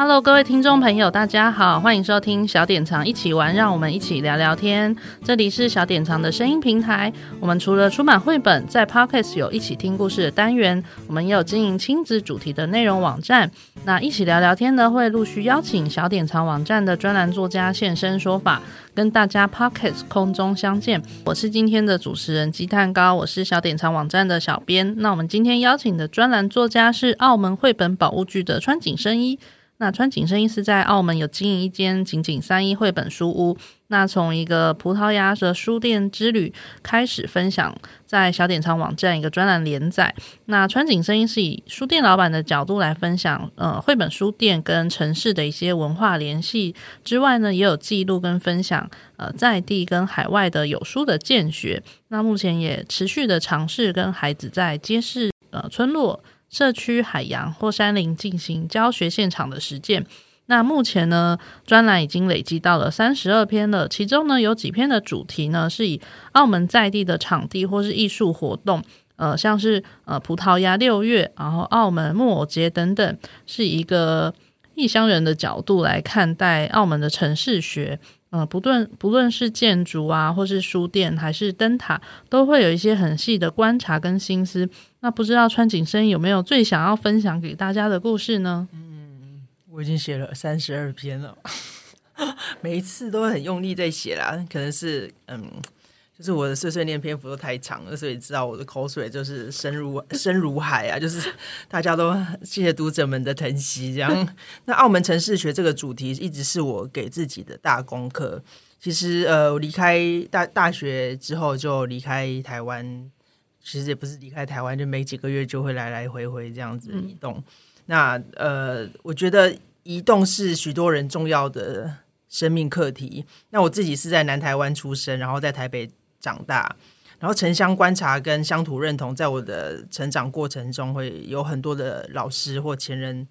Hello，各位听众朋友，大家好，欢迎收听小典藏一起玩，让我们一起聊聊天。这里是小典藏的声音平台。我们除了出版绘本，在 Podcast 有一起听故事的单元，我们也有经营亲子主题的内容网站。那一起聊聊天呢，会陆续邀请小典藏网站的专栏作家现身说法，跟大家 Podcast 空中相见。我是今天的主持人鸡蛋糕，我是小典藏网站的小编。那我们今天邀请的专栏作家是澳门绘本宝物剧的川井伸一。那川井伸一是在澳门有经营一间井井三一绘本书屋。那从一个葡萄牙的书店之旅开始分享，在小典藏网站一个专栏连载。那川井伸一是以书店老板的角度来分享，呃，绘本书店跟城市的一些文化联系之外呢，也有记录跟分享，呃，在地跟海外的有书的见学。那目前也持续的尝试跟孩子在街市、呃，村落。社区、海洋或山林进行教学现场的实践。那目前呢，专栏已经累积到了三十二篇了。其中呢，有几篇的主题呢，是以澳门在地的场地或是艺术活动，呃，像是呃葡萄牙六月，然后澳门木偶节等等，是一个异乡人的角度来看待澳门的城市学。嗯、呃，不论不论是建筑啊，或是书店，还是灯塔，都会有一些很细的观察跟心思。那不知道川井伸一有没有最想要分享给大家的故事呢？嗯，我已经写了三十二篇了，每一次都很用力在写啦。可能是嗯，就是我的碎碎念篇幅都太长了，所以知道我的口水就是深如深如海啊。就是大家都谢谢读者们的疼惜。这样，那澳门城市学这个主题一直是我给自己的大功课。其实呃，我离开大大学之后就离开台湾。其实也不是离开台湾，就没几个月就会来来回回这样子移动。嗯、那呃，我觉得移动是许多人重要的生命课题。那我自己是在南台湾出生，然后在台北长大，然后城乡观察跟乡土认同，在我的成长过程中会有很多的老师或前人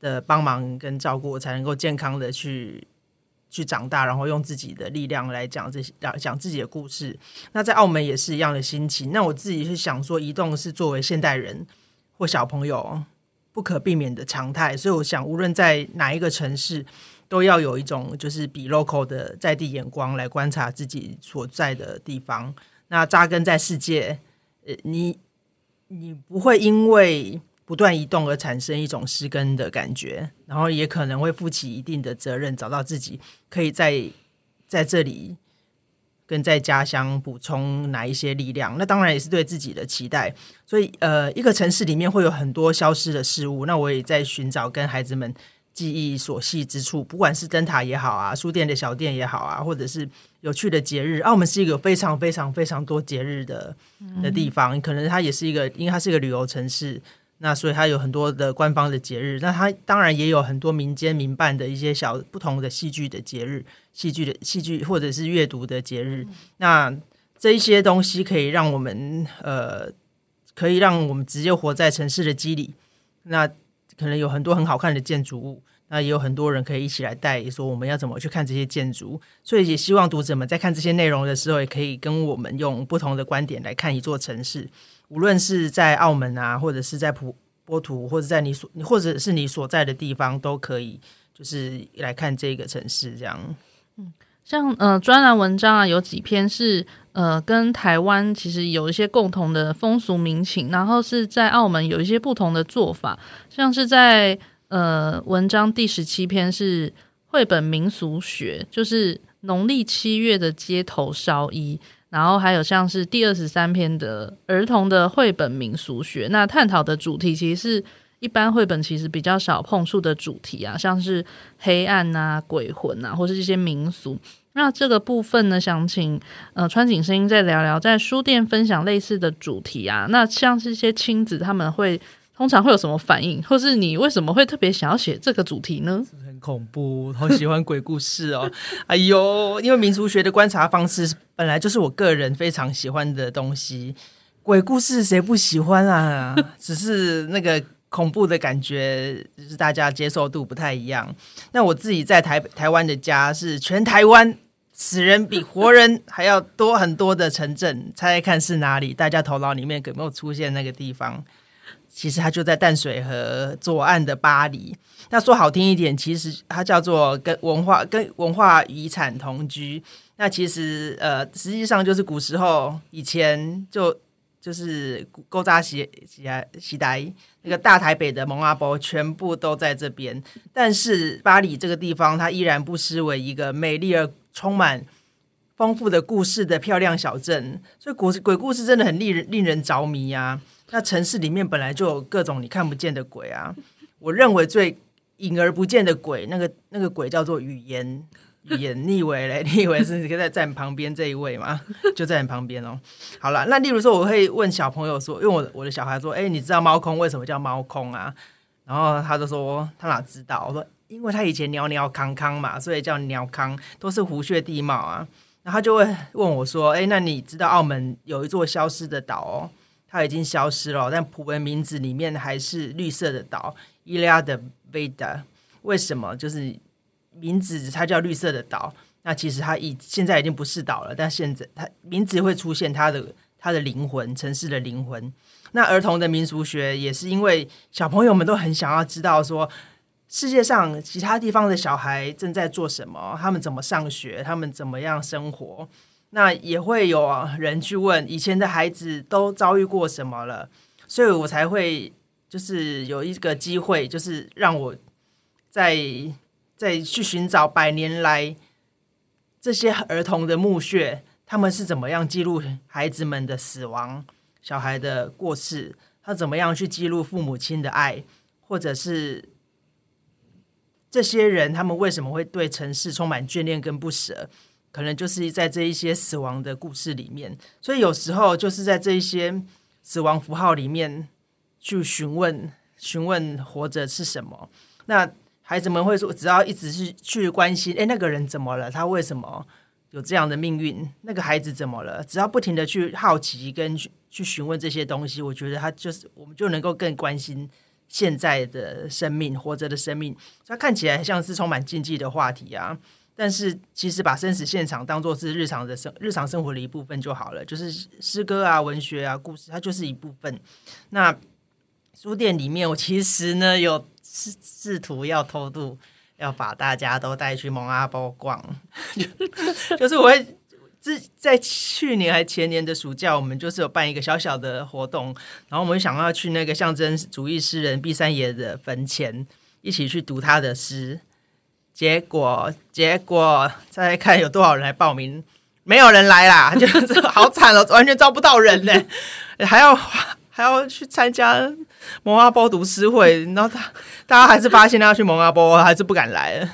的帮忙跟照顾，我才能够健康的去。去长大，然后用自己的力量来讲这些，讲自己的故事。那在澳门也是一样的心情。那我自己是想说，移动是作为现代人或小朋友不可避免的常态。所以我想，无论在哪一个城市，都要有一种就是比 local 的在地眼光来观察自己所在的地方。那扎根在世界，呃，你你不会因为。不断移动而产生一种失根的感觉，然后也可能会负起一定的责任，找到自己可以在在这里跟在家乡补充哪一些力量。那当然也是对自己的期待。所以，呃，一个城市里面会有很多消失的事物。那我也在寻找跟孩子们记忆所系之处，不管是灯塔也好啊，书店的小店也好啊，或者是有趣的节日。澳门是一个非常非常非常多节日的的地方，可能它也是一个，因为它是一个旅游城市。那所以它有很多的官方的节日，那它当然也有很多民间民办的一些小不同的戏剧的节日，戏剧的戏剧或者是阅读的节日。那这一些东西可以让我们呃，可以让我们直接活在城市的肌理。那可能有很多很好看的建筑物，那也有很多人可以一起来带说我们要怎么去看这些建筑。所以也希望读者们在看这些内容的时候，也可以跟我们用不同的观点来看一座城市。无论是在澳门啊，或者是在普波图，或者在你所，或者是你所在的地方，都可以，就是来看这个城市这样。嗯，像呃专栏文章啊，有几篇是呃跟台湾其实有一些共同的风俗民情，然后是在澳门有一些不同的做法，像是在呃文章第十七篇是绘本民俗学，就是农历七月的街头烧衣。然后还有像是第二十三篇的儿童的绘本民俗学，那探讨的主题其实是一般绘本其实比较少碰触的主题啊，像是黑暗啊、鬼魂啊，或是这些民俗。那这个部分呢，想请呃川井声音再聊聊，在书店分享类似的主题啊。那像是一些亲子他们会通常会有什么反应，或是你为什么会特别想要写这个主题呢？恐怖，好喜欢鬼故事哦！哎呦，因为民俗学的观察方式本来就是我个人非常喜欢的东西，鬼故事谁不喜欢啊？只是那个恐怖的感觉，就是大家接受度不太一样。那我自己在台台湾的家是全台湾死人比活人还要多很多的城镇，猜猜看是哪里？大家头脑里面有没有出现那个地方？其实它就在淡水河左岸的巴黎。那说好听一点，其实它叫做跟文化跟文化遗产同居。那其实呃，实际上就是古时候以前就。就是古早时时代，那个大台北的蒙阿波全部都在这边，但是巴黎这个地方，它依然不失为一个美丽而充满丰富的故事的漂亮小镇。所以，鬼鬼故事真的很令人令人着迷啊！那城市里面本来就有各种你看不见的鬼啊，我认为最隐而不见的鬼，那个那个鬼叫做语言。语言，你以为嘞？你以为是在在站旁边这一位吗？就在你旁边哦。好了，那例如说，我会问小朋友说，因为我我的小孩说，哎、你知道猫空为什么叫猫空啊？然后他就说，他哪知道？我说，因为他以前鸟鸟康康嘛，所以叫鸟康，都是湖穴地貌啊。然后他就会问我说，哎、那你知道澳门有一座消失的岛哦？它已经消失了，但普文名字里面还是绿色的岛，Ilha de Vida。为什么？就是。名字它叫绿色的岛，那其实它已现在已经不是岛了，但现在它名字会出现它的它的灵魂，城市的灵魂。那儿童的民俗学也是因为小朋友们都很想要知道说世界上其他地方的小孩正在做什么，他们怎么上学，他们怎么样生活。那也会有人去问以前的孩子都遭遇过什么了，所以我才会就是有一个机会，就是让我在。再去寻找百年来这些儿童的墓穴，他们是怎么样记录孩子们的死亡、小孩的过世？他怎么样去记录父母亲的爱，或者是这些人他们为什么会对城市充满眷恋跟不舍？可能就是在这一些死亡的故事里面。所以有时候就是在这一些死亡符号里面去询问、询问活着是什么。那孩子们会说：“只要一直是去关心，诶，那个人怎么了？他为什么有这样的命运？那个孩子怎么了？只要不停的去好奇跟去去询问这些东西，我觉得他就是我们就能够更关心现在的生命，活着的生命。他看起来像是充满禁忌的话题啊，但是其实把生死现场当做是日常的生日常生活的一部分就好了。就是诗歌啊、文学啊、故事，它就是一部分。那书店里面，我其实呢有。”试试图要偷渡，要把大家都带去蒙阿波逛，就是我会自在去年还前年的暑假，我们就是有办一个小小的活动，然后我们想要去那个象征主义诗人毕三爷的坟前，一起去读他的诗。结果结果再看有多少人来报名，没有人来啦，就是好惨哦，完全招不到人呢，还要还要去参加。蒙阿波读诗会，然后他大家还是发现他要去蒙阿波，还是不敢来了。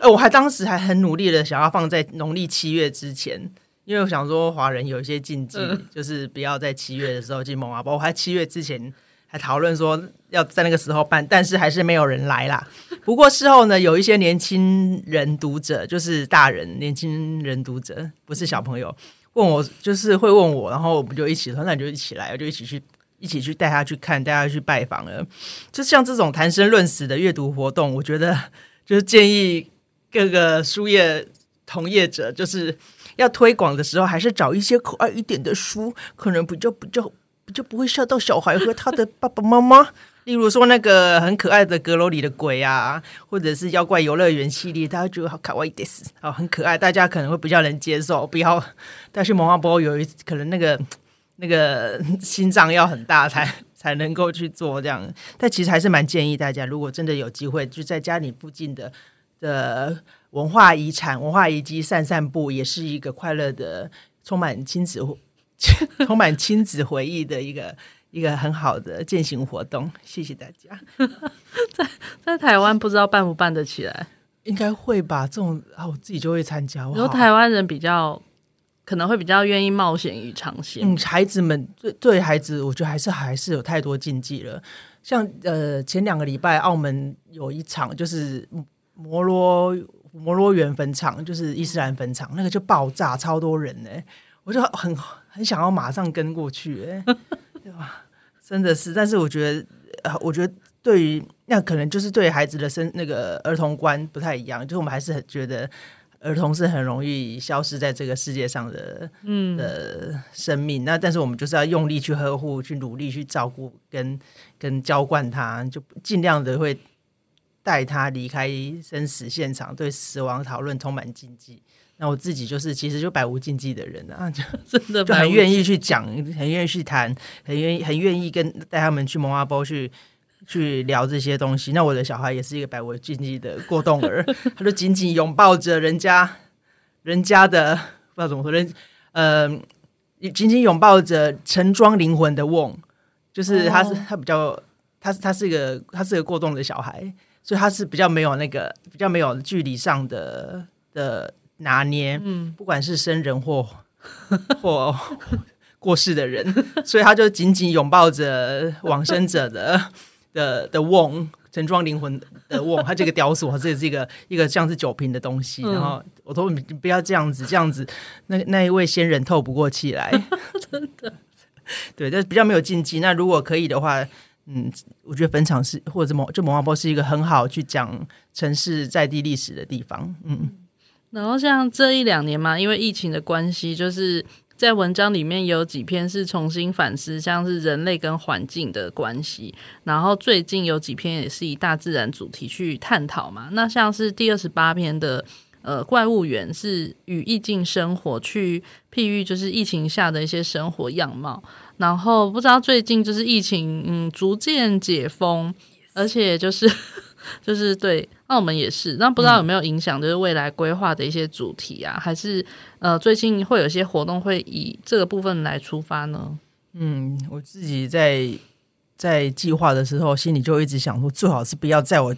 呃，我还当时还很努力的想要放在农历七月之前，因为我想说华人有一些禁忌，嗯、就是不要在七月的时候进蒙阿波。我还七月之前还讨论说要在那个时候办，但是还是没有人来啦。不过事后呢，有一些年轻人读者，就是大人年轻人读者，不是小朋友，问我就是会问我，然后我们就一起说，那你就一起来，我就一起去。一起去带他去看，带他去拜访了。就像这种谈生论死的阅读活动，我觉得就是建议各个书业同业者，就是要推广的时候，还是找一些可爱一点的书，可能比较比较比较不会吓到小孩和他的爸爸妈妈。例如说那个很可爱的阁楼里的鬼啊，或者是妖怪游乐园系列，大家觉得好卡哇伊的斯啊，很可爱，大家可能会比较能接受。不要带去蒙阿波，有一可能那个。那个心脏要很大才才能够去做这样，但其实还是蛮建议大家，如果真的有机会，就在家里附近的的文化遗产、文化遗迹散散步，也是一个快乐的、充满亲子、充满亲子回忆的一个 一个很好的践行活动。谢谢大家。在在台湾不知道办不办得起来，应该会吧？这种啊，我自己就会参加。然后台湾人比较。可能会比较愿意冒险与尝鲜。嗯，孩子们对对孩子，我觉得还是还是有太多禁忌了。像呃，前两个礼拜澳门有一场，就是摩罗摩罗园坟场，就是伊斯兰坟场，那个就爆炸，超多人呢。我就很很想要马上跟过去，哎，对吧？真的是，但是我觉得，呃，我觉得对于那可能就是对孩子的生那个儿童观不太一样，就是我们还是很觉得儿童是很容易消失在这个世界上的，嗯的生命。那但是我们就是要用力去呵护，去努力去照顾，跟跟浇灌他，就尽量的会带他离开生死现场，对死亡讨论充满禁忌。那我自己就是其实就百无禁忌的人啊，就真的就很愿意去讲，很愿意去谈，很愿意很愿意跟带他们去蒙阿波去去聊这些东西。那我的小孩也是一个百无禁忌的过动儿，他就紧紧拥抱着人家人家的不知道怎么说人，呃，紧紧拥抱着盛装灵魂的瓮，就是他是他比较他是他是一个他是一个过动的小孩，所以他是比较没有那个比较没有距离上的的。拿捏，嗯，不管是生人或 或过世的人，所以他就紧紧拥抱着往生者的的的瓮，盛装灵魂的瓮，他这个雕塑，这是一个一个像是酒瓶的东西。嗯、然后我说你不要这样子，这样子，那那一位仙人透不过气来，真的。对，但比较没有禁忌。那如果可以的话，嗯，我觉得坟场是或者蒙就蒙阿波是一个很好去讲城市在地历史的地方，嗯。然后像这一两年嘛，因为疫情的关系，就是在文章里面有几篇是重新反思，像是人类跟环境的关系。然后最近有几篇也是以大自然主题去探讨嘛。那像是第二十八篇的呃怪物园，是与疫境生活去譬喻，就是疫情下的一些生活样貌。然后不知道最近就是疫情嗯逐渐解封，而且就是。就是对澳门也是，那不知道有没有影响？就是未来规划的一些主题啊，嗯、还是呃，最近会有一些活动会以这个部分来出发呢？嗯，我自己在在计划的时候，心里就一直想说，最好是不要在我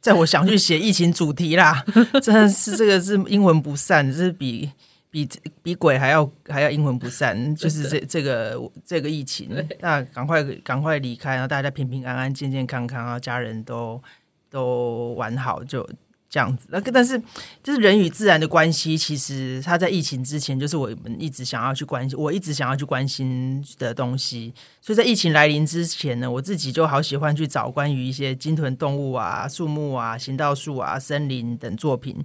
在我想去写疫情主题啦，真的是这个是阴魂不散，这是比比比鬼还要还要阴魂不散，就是这这个这个疫情，那赶快赶快离开，然后大家平平安安、健健康康，然后家人都。都完好，就这样子。那个，但是就是人与自然的关系，其实它在疫情之前就是我们一直想要去关心，我一直想要去关心的东西。所以在疫情来临之前呢，我自己就好喜欢去找关于一些鲸豚动物啊、树木啊、行道树啊、森林等作品。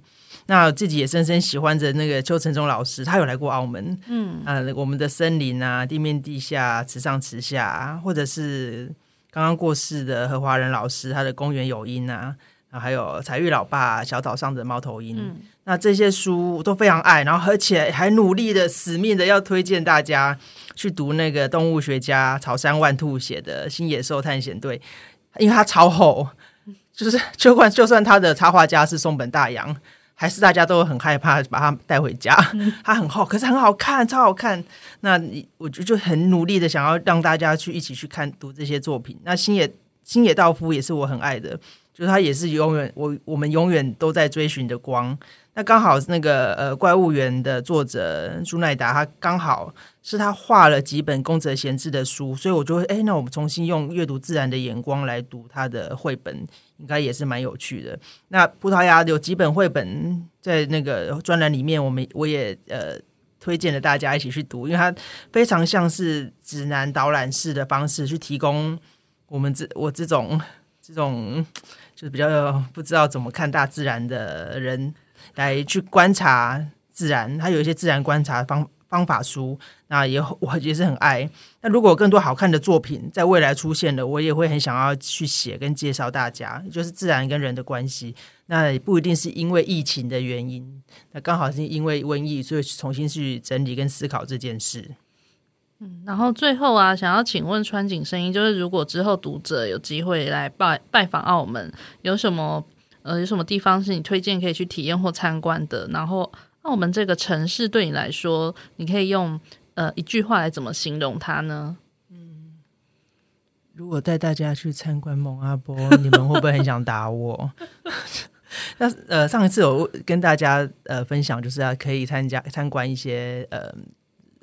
那自己也深深喜欢着那个邱成忠老师，他有来过澳门，嗯，呃，我们的森林啊，地面、地下、池上、池下，或者是。刚刚过世的何华仁老师，他的《公园有鹰》啊，然后还有《彩玉老爸》《小岛上的猫头鹰》，嗯，那这些书我都非常爱，然后而且还努力的、死命的要推荐大家去读那个动物学家草山万兔写的《新野兽探险队》，因为它超厚，就是 就算就算他的插画家是松本大洋。还是大家都很害怕把它带回家，它很厚，可是很好看，超好看。那我就就很努力的想要让大家去一起去看读这些作品。那星野星野道夫也是我很爱的，就是他也是永远我我们永远都在追寻的光。那刚好那个呃怪物园的作者朱奈达，他刚好是他画了几本宫泽贤治的书，所以我就会哎，那我们重新用阅读自然的眼光来读他的绘本，应该也是蛮有趣的。那葡萄牙有几本绘本在那个专栏里面，我们我也呃推荐了大家一起去读，因为它非常像是指南导览式的方式去提供我们这我这种这种就是比较不知道怎么看大自然的人。来去观察自然，它有一些自然观察方方法书，那也我也是很爱。那如果更多好看的作品在未来出现了，我也会很想要去写跟介绍大家，就是自然跟人的关系。那也不一定是因为疫情的原因，那刚好是因为瘟疫，所以重新去整理跟思考这件事。嗯，然后最后啊，想要请问川井声音，就是如果之后读者有机会来拜拜访澳门，有什么？呃，有什么地方是你推荐可以去体验或参观的？然后，澳门这个城市对你来说，你可以用呃一句话来怎么形容它呢？嗯，如果带大家去参观蒙阿波，你们会不会很想打我？那呃，上一次有跟大家呃分享，就是要可以参加参观一些呃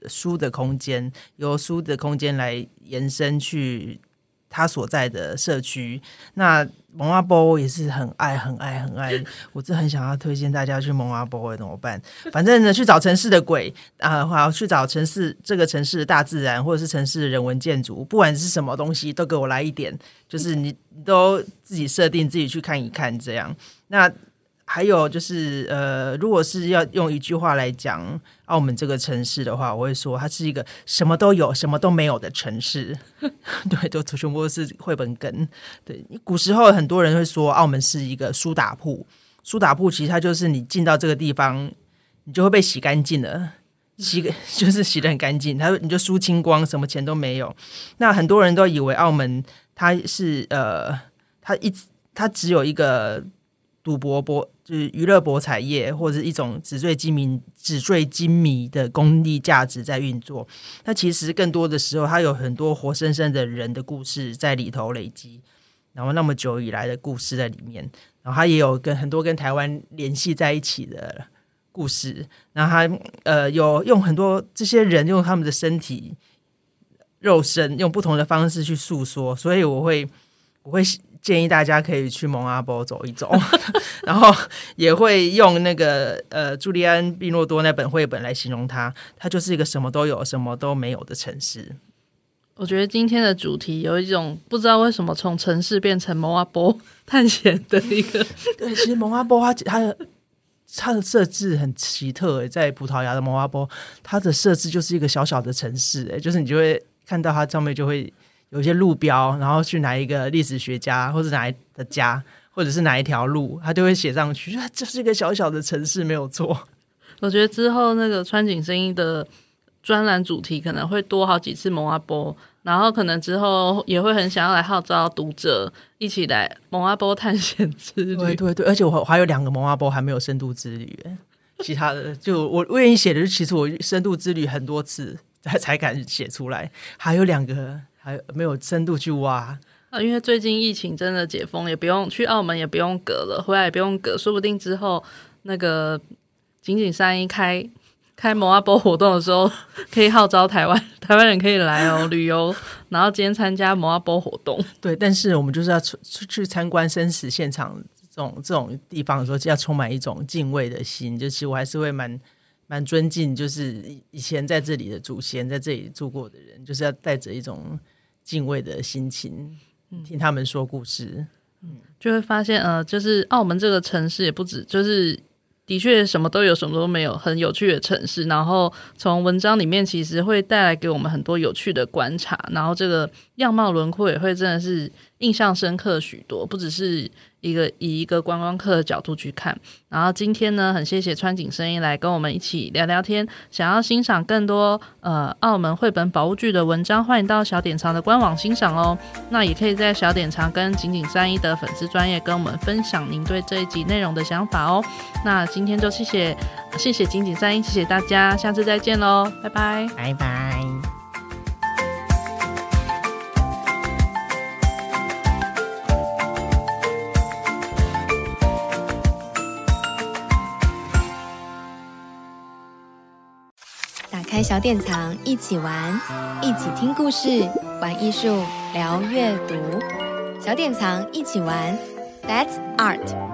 书的空间，由书的空间来延伸去。他所在的社区。那蒙阿波也是很爱很爱很爱，我真的很想要推荐大家去蒙阿波，怎么办？反正呢，去找城市的鬼啊，好、呃、去找城市这个城市的大自然，或者是城市的人文建筑，不管是什么东西，都给我来一点。就是你都自己设定，自己去看一看，这样。那。还有就是，呃，如果是要用一句话来讲澳门这个城市的话，我会说它是一个什么都有、什么都没有的城市。对，都全部都是绘本梗。对，古时候很多人会说澳门是一个苏打铺，苏打铺其实它就是你进到这个地方，你就会被洗干净了，洗 就是洗的很干净，它你就输清光，什么钱都没有。那很多人都以为澳门它是呃，它一直它只有一个。赌博博就是娱乐博彩业，或者是一种纸醉金迷、纸醉金迷的功利价值在运作。那其实更多的时候，它有很多活生生的人的故事在里头累积，然后那么久以来的故事在里面，然后它也有跟很多跟台湾联系在一起的故事。然后它呃有用很多这些人用他们的身体、肉身，用不同的方式去诉说。所以我会我会。建议大家可以去蒙阿波走一走，然后也会用那个呃朱利安·毕诺多那本绘本来形容它，它就是一个什么都有、什么都没有的城市。我觉得今天的主题有一种不知道为什么从城市变成蒙阿波探险的一个。对，其实蒙阿波它它的它的设置很奇特，在葡萄牙的蒙阿波，它的设置就是一个小小的城市，哎，就是你就会看到它上面就会。有些路标，然后去哪一个历史学家，或者哪一的家，或者是哪一条路，他就会写上去。这是一个小小的城市，没有错。我觉得之后那个川井声音的专栏主题可能会多好几次蒙阿波，然后可能之后也会很想要来号召读者一起来蒙阿波探险之旅。对对对，而且我还有两个蒙阿波还没有深度之旅，其他的就我我愿意写的，其实我深度之旅很多次才才敢写出来，还有两个。还没有深度去挖啊，因为最近疫情真的解封，也不用去澳门，也不用隔了，回来也不用隔，说不定之后那个井井三一开开摩阿波活动的时候，可以号召台湾台湾人可以来哦旅游，然后今天参加摩阿波活动。对，但是我们就是要出出去参观生死现场这种这种地方的时候，就要充满一种敬畏的心，就其实我还是会蛮。蛮尊敬，就是以前在这里的祖先，在这里住过的人，就是要带着一种敬畏的心情，听他们说故事，嗯，就会发现，呃，就是澳门这个城市也不止，就是的确什么都有，什么都没有，很有趣的城市。然后从文章里面其实会带来给我们很多有趣的观察，然后这个样貌轮廓也会真的是印象深刻许多，不只是。一个以一个观光客的角度去看，然后今天呢，很谢谢穿井声音来跟我们一起聊聊天。想要欣赏更多呃澳门绘本宝物剧的文章，欢迎到小典藏的官网欣赏哦。那也可以在小典藏跟井井三一的粉丝专业跟我们分享您对这一集内容的想法哦。那今天就谢谢谢谢井井三一，谢谢大家，下次再见喽，拜拜，拜拜。小典藏一起玩，一起听故事，玩艺术，聊阅读。小典藏一起玩，That's Art。